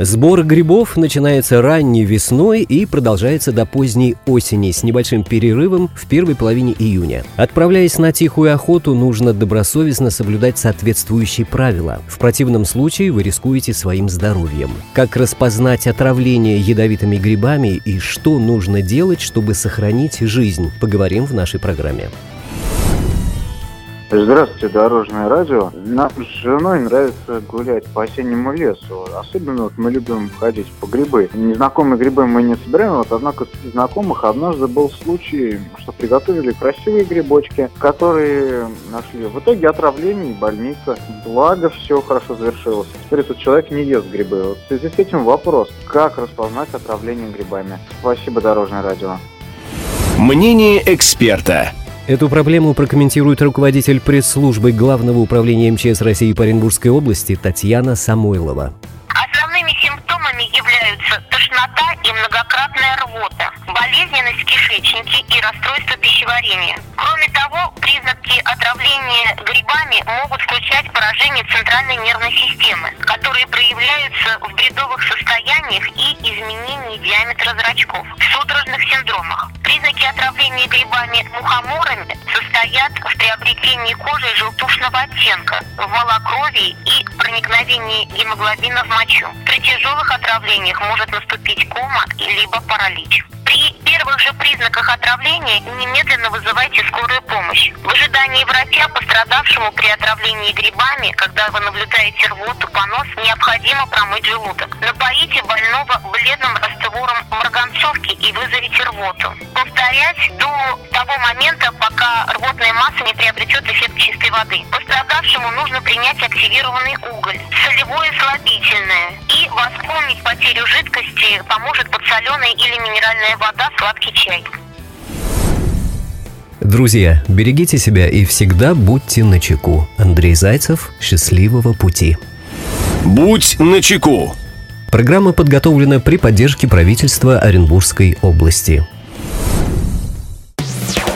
Сбор грибов начинается ранней весной и продолжается до поздней осени с небольшим перерывом в первой половине июня. Отправляясь на тихую охоту, нужно добросовестно соблюдать соответствующие правила. В противном случае вы рискуете своим здоровьем. Как распознать отравление ядовитыми грибами и что нужно делать, чтобы сохранить жизнь, поговорим в нашей программе. Здравствуйте, Дорожное радио. Нам с женой нравится гулять по осеннему лесу. Особенно вот мы любим ходить по грибы. Незнакомые грибы мы не собираем, вот, однако среди знакомых однажды был случай, что приготовили красивые грибочки, которые нашли в итоге отравление и больница. Благо, все хорошо завершилось. Теперь этот человек не ест грибы. Вот в связи с этим вопрос, как распознать отравление грибами? Спасибо, Дорожное радио. Мнение эксперта. Эту проблему прокомментирует руководитель пресс-службы Главного управления МЧС России по Оренбургской области Татьяна Самойлова. Основными симптомами являются тошнота и многократная рвота, болезненность в и расстройство пищеварения. Кроме того, признаки отравления грибами могут включать поражение центральной нервной системы, которые проявляются в бредовых состояниях и изменении диаметра зрачков, судорожных синдромах. Признаки отравления грибами мухоморами состоят в приобретении кожи желтушного оттенка, в малокровии и проникновении гемоглобина в мочу. При тяжелых отравлениях может наступить кома либо паралич. Первых же признаках отравления немедленно вызывайте скорую помощь. В ожидании врача пострадавшему при отравлении грибами, когда вы наблюдаете рвоту, понос, необходимо промыть желудок. Напоите больного бледным раствором марганцовки и вызовите рвоту. Повторять до того момента, пока рвотная масса не приобретет эффект чистой воды. Пострадавшему нужно принять активированный уголь, солевое слабительное и восполнить потерю жидкости поможет подсоленная или минеральная вода, сладкий чай. Друзья, берегите себя и всегда будьте начеку. Андрей Зайцев, счастливого пути. Будь начеку. Программа подготовлена при поддержке правительства Оренбургской области.